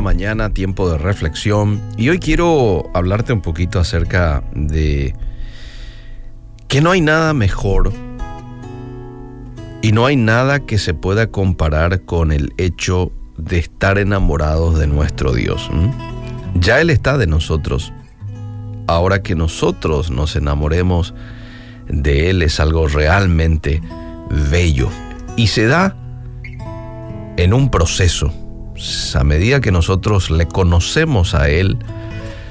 mañana, tiempo de reflexión. Y hoy quiero hablarte un poquito acerca de que no hay nada mejor y no hay nada que se pueda comparar con el hecho de estar enamorados de nuestro Dios. Ya Él está de nosotros. Ahora que nosotros nos enamoremos de Él es algo realmente bello. Y se da en un proceso. A medida que nosotros le conocemos a Él,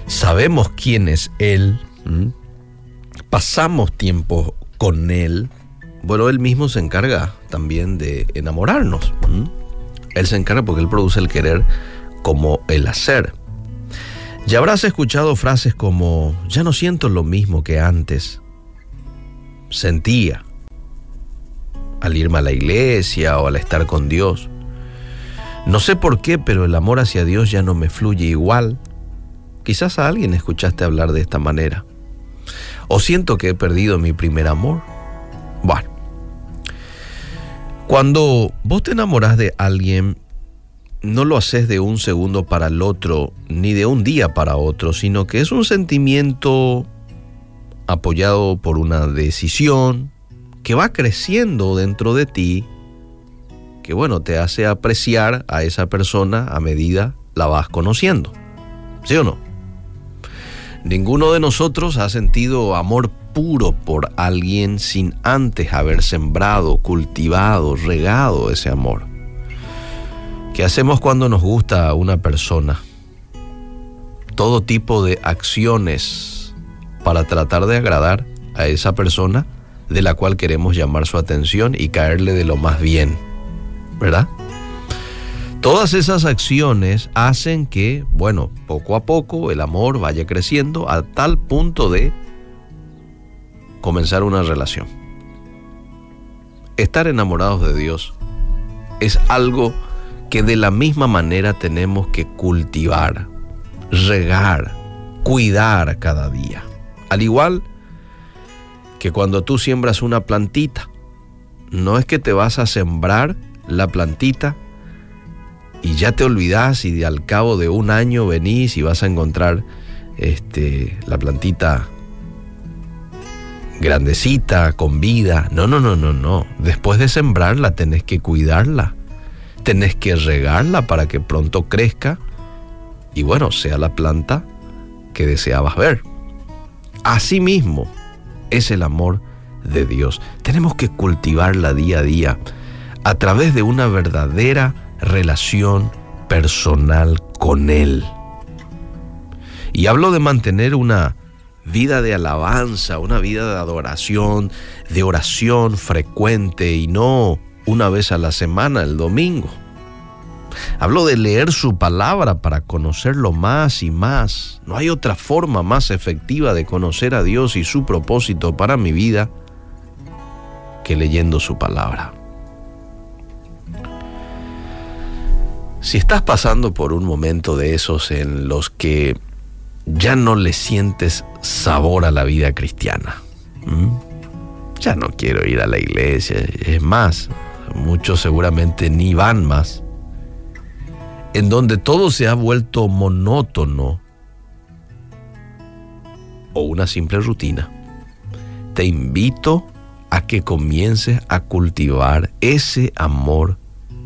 sabemos quién es Él, pasamos tiempo con Él, bueno, Él mismo se encarga también de enamorarnos. Él se encarga porque Él produce el querer como el hacer. Ya habrás escuchado frases como, ya no siento lo mismo que antes. Sentía al irme a la iglesia o al estar con Dios. No sé por qué, pero el amor hacia Dios ya no me fluye igual. Quizás a alguien escuchaste hablar de esta manera. O siento que he perdido mi primer amor. Bueno, cuando vos te enamoras de alguien, no lo haces de un segundo para el otro, ni de un día para otro, sino que es un sentimiento apoyado por una decisión que va creciendo dentro de ti, que bueno, te hace apreciar a esa persona a medida la vas conociendo. ¿Sí o no? Ninguno de nosotros ha sentido amor puro por alguien sin antes haber sembrado, cultivado, regado ese amor. ¿Qué hacemos cuando nos gusta una persona? Todo tipo de acciones para tratar de agradar a esa persona de la cual queremos llamar su atención y caerle de lo más bien, ¿verdad? Todas esas acciones hacen que, bueno, poco a poco el amor vaya creciendo a tal punto de comenzar una relación. Estar enamorados de Dios es algo que de la misma manera tenemos que cultivar, regar, cuidar cada día. Al igual que cuando tú siembras una plantita, no es que te vas a sembrar la plantita y ya te olvidas y al cabo de un año venís y vas a encontrar este, la plantita grandecita, con vida. No, no, no, no, no. Después de sembrarla tenés que cuidarla. Tenés que regarla para que pronto crezca y bueno, sea la planta que deseabas ver. Asimismo es el amor de Dios. Tenemos que cultivarla día a día a través de una verdadera relación personal con Él. Y hablo de mantener una vida de alabanza, una vida de adoración, de oración frecuente y no una vez a la semana, el domingo. Hablo de leer su palabra para conocerlo más y más. No hay otra forma más efectiva de conocer a Dios y su propósito para mi vida que leyendo su palabra. Si estás pasando por un momento de esos en los que ya no le sientes sabor a la vida cristiana. Ya no quiero ir a la iglesia. Es más, muchos seguramente ni van más. En donde todo se ha vuelto monótono o una simple rutina. Te invito a que comiences a cultivar ese amor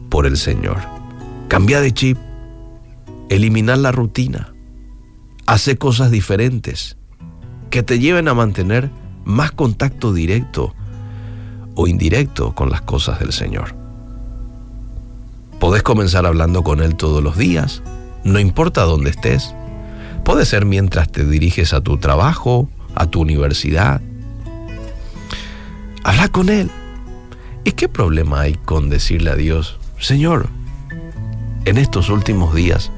por el Señor. Cambia de chip, eliminar la rutina hace cosas diferentes que te lleven a mantener más contacto directo o indirecto con las cosas del Señor. Podés comenzar hablando con Él todos los días, no importa dónde estés. Puede ser mientras te diriges a tu trabajo, a tu universidad. Habla con Él. ¿Y qué problema hay con decirle a Dios, Señor, en estos últimos días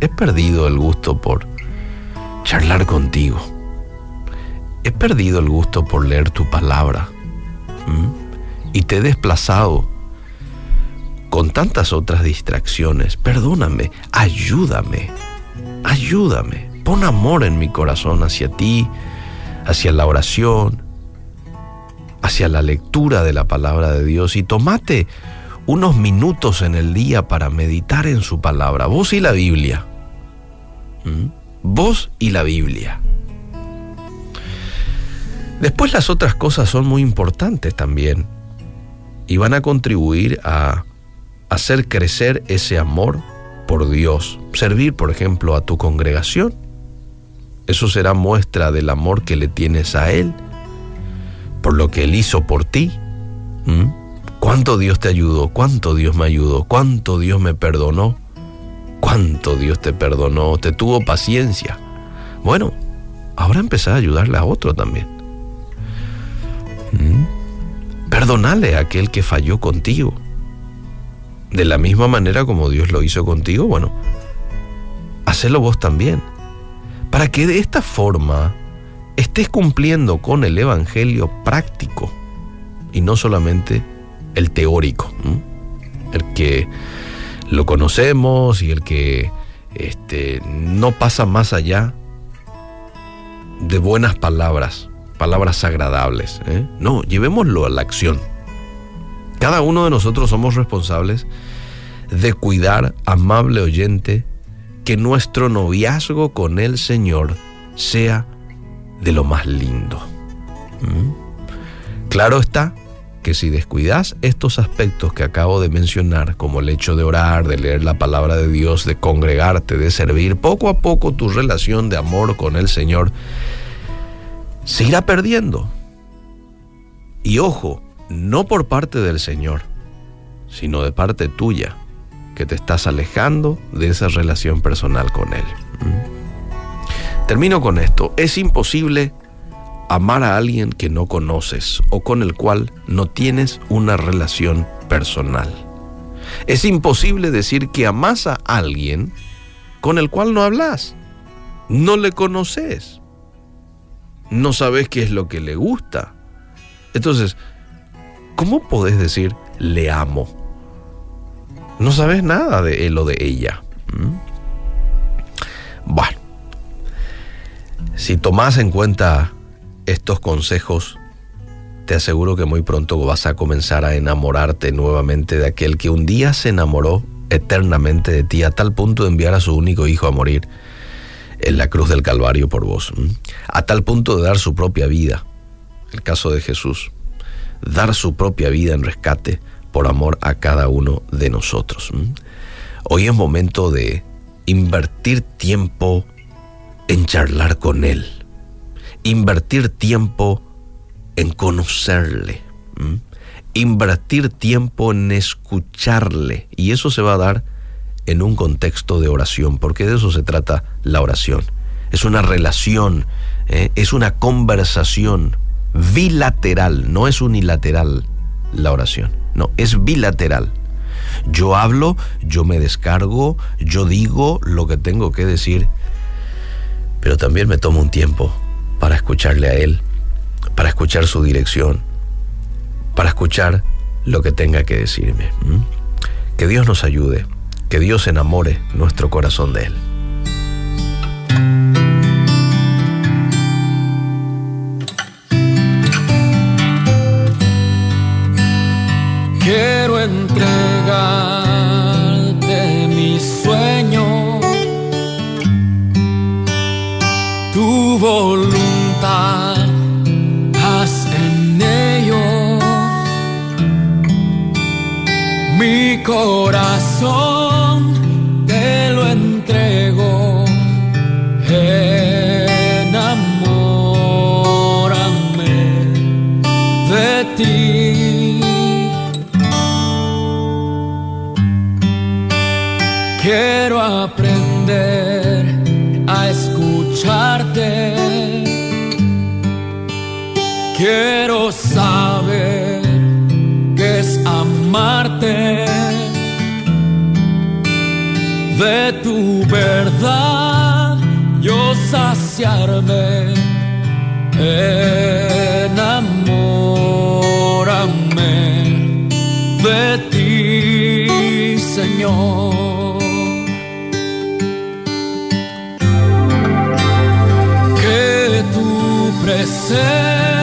he perdido el gusto por charlar contigo. He perdido el gusto por leer tu palabra y te he desplazado con tantas otras distracciones. Perdóname, ayúdame, ayúdame. Pon amor en mi corazón hacia ti, hacia la oración, hacia la lectura de la palabra de Dios y tomate unos minutos en el día para meditar en su palabra, vos y la Biblia. ¿Mm? Vos y la Biblia. Después las otras cosas son muy importantes también y van a contribuir a hacer crecer ese amor por Dios. Servir, por ejemplo, a tu congregación. Eso será muestra del amor que le tienes a Él, por lo que Él hizo por ti. ¿Mm? ¿Cuánto Dios te ayudó? ¿Cuánto Dios me ayudó? ¿Cuánto Dios me perdonó? ¿Cuánto Dios te perdonó? Te tuvo paciencia. Bueno, ahora empezar a ayudarle a otro también. ¿Mm? Perdonale a aquel que falló contigo. De la misma manera como Dios lo hizo contigo, bueno, hacelo vos también. Para que de esta forma estés cumpliendo con el Evangelio práctico y no solamente el teórico, el que lo conocemos y el que este, no pasa más allá de buenas palabras, palabras agradables. ¿eh? No, llevémoslo a la acción. Cada uno de nosotros somos responsables de cuidar, amable oyente, que nuestro noviazgo con el Señor sea de lo más lindo. Claro está que si descuidas estos aspectos que acabo de mencionar, como el hecho de orar, de leer la palabra de Dios, de congregarte, de servir, poco a poco tu relación de amor con el Señor se irá perdiendo. Y ojo, no por parte del Señor, sino de parte tuya, que te estás alejando de esa relación personal con Él. ¿Mm? Termino con esto. Es imposible amar a alguien que no conoces o con el cual no tienes una relación personal. Es imposible decir que amas a alguien con el cual no hablas, no le conoces, no sabes qué es lo que le gusta. Entonces, ¿cómo podés decir le amo? No sabes nada de él o de ella. ¿Mm? Bueno, si tomás en cuenta estos consejos, te aseguro que muy pronto vas a comenzar a enamorarte nuevamente de aquel que un día se enamoró eternamente de ti a tal punto de enviar a su único hijo a morir en la cruz del Calvario por vos, a tal punto de dar su propia vida, el caso de Jesús dar su propia vida en rescate por amor a cada uno de nosotros. Hoy es momento de invertir tiempo en charlar con Él, invertir tiempo en conocerle, invertir tiempo en escucharle y eso se va a dar en un contexto de oración, porque de eso se trata la oración. Es una relación, ¿eh? es una conversación bilateral, no es unilateral la oración, no, es bilateral. Yo hablo, yo me descargo, yo digo lo que tengo que decir, pero también me tomo un tiempo para escucharle a Él, para escuchar su dirección, para escuchar lo que tenga que decirme. Que Dios nos ayude, que Dios enamore nuestro corazón de Él. Quiero entregarte mi sueño, tu voluntad, Quiero aprender a escucharte. Quiero saber qué es amarte. De tu verdad yo saciarme. Enamórame de ti, Señor. said